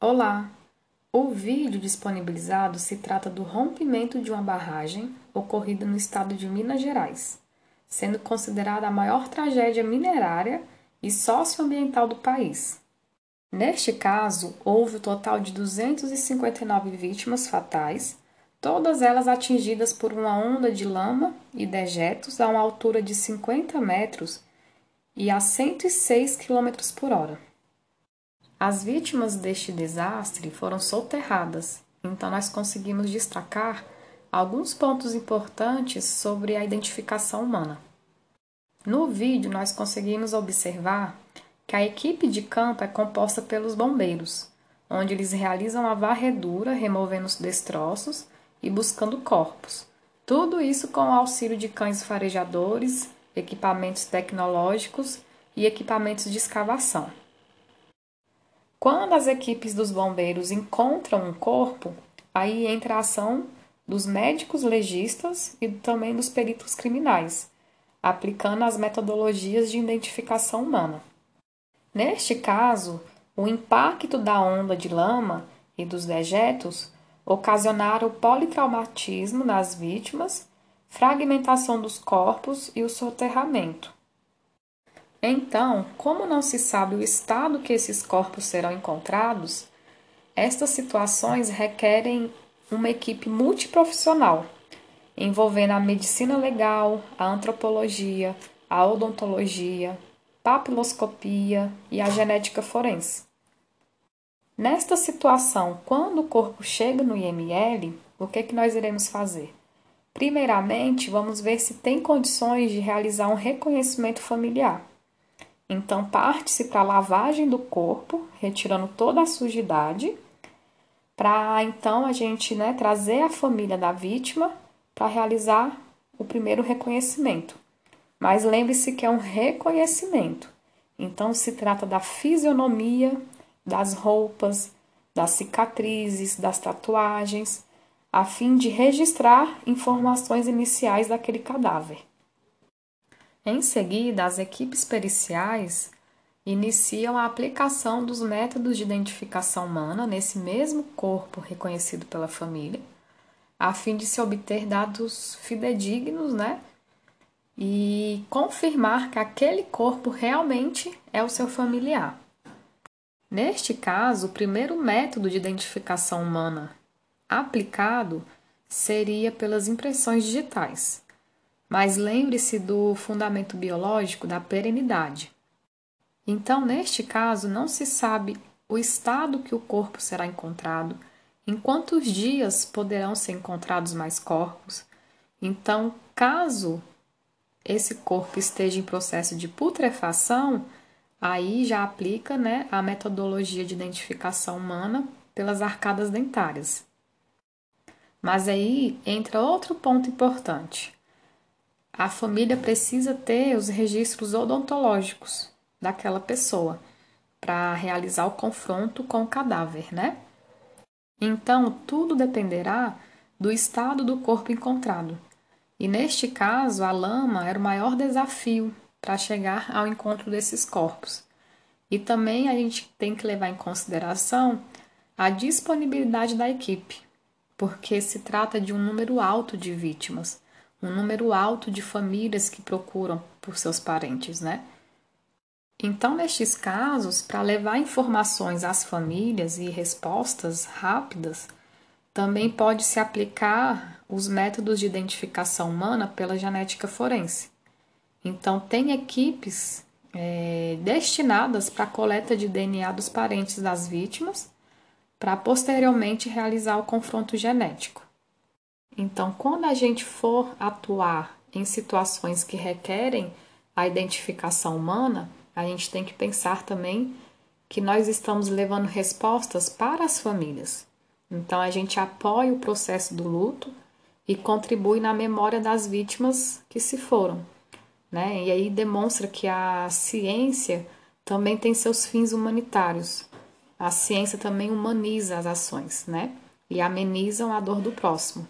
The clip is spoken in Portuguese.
Olá! O vídeo disponibilizado se trata do rompimento de uma barragem ocorrida no estado de Minas Gerais, sendo considerada a maior tragédia minerária e socioambiental do país. Neste caso, houve o um total de 259 vítimas fatais, todas elas atingidas por uma onda de lama e dejetos a uma altura de 50 metros e a 106 km por hora. As vítimas deste desastre foram soterradas, então nós conseguimos destacar alguns pontos importantes sobre a identificação humana. No vídeo, nós conseguimos observar que a equipe de campo é composta pelos bombeiros, onde eles realizam a varredura, removendo os destroços e buscando corpos. Tudo isso com o auxílio de cães farejadores, equipamentos tecnológicos e equipamentos de escavação. Quando as equipes dos bombeiros encontram um corpo, aí entra a ação dos médicos legistas e também dos peritos criminais, aplicando as metodologias de identificação humana. Neste caso, o impacto da onda de lama e dos dejetos ocasionaram politraumatismo nas vítimas, fragmentação dos corpos e o soterramento. Então, como não se sabe o estado que esses corpos serão encontrados, estas situações requerem uma equipe multiprofissional, envolvendo a medicina legal, a antropologia, a odontologia, papiloscopia e a genética forense. Nesta situação, quando o corpo chega no IML, o que, é que nós iremos fazer? Primeiramente, vamos ver se tem condições de realizar um reconhecimento familiar. Então, parte-se para a lavagem do corpo, retirando toda a sujidade, para então a gente né, trazer a família da vítima para realizar o primeiro reconhecimento. Mas lembre-se que é um reconhecimento. Então, se trata da fisionomia, das roupas, das cicatrizes, das tatuagens, a fim de registrar informações iniciais daquele cadáver. Em seguida, as equipes periciais iniciam a aplicação dos métodos de identificação humana nesse mesmo corpo reconhecido pela família, a fim de se obter dados fidedignos, né? E confirmar que aquele corpo realmente é o seu familiar. Neste caso, o primeiro método de identificação humana aplicado seria pelas impressões digitais. Mas lembre-se do fundamento biológico da perenidade. Então, neste caso, não se sabe o estado que o corpo será encontrado, em quantos dias poderão ser encontrados mais corpos. Então, caso esse corpo esteja em processo de putrefação, aí já aplica né, a metodologia de identificação humana pelas arcadas dentárias. Mas aí entra outro ponto importante a família precisa ter os registros odontológicos daquela pessoa para realizar o confronto com o cadáver, né? Então, tudo dependerá do estado do corpo encontrado. E neste caso, a lama era o maior desafio para chegar ao encontro desses corpos. E também a gente tem que levar em consideração a disponibilidade da equipe, porque se trata de um número alto de vítimas um número alto de famílias que procuram por seus parentes, né? Então, nestes casos, para levar informações às famílias e respostas rápidas, também pode se aplicar os métodos de identificação humana pela genética forense. Então, tem equipes é, destinadas para a coleta de DNA dos parentes das vítimas, para posteriormente realizar o confronto genético. Então, quando a gente for atuar em situações que requerem a identificação humana, a gente tem que pensar também que nós estamos levando respostas para as famílias. Então, a gente apoia o processo do luto e contribui na memória das vítimas que se foram. Né? E aí demonstra que a ciência também tem seus fins humanitários. A ciência também humaniza as ações, né? E amenizam a dor do próximo.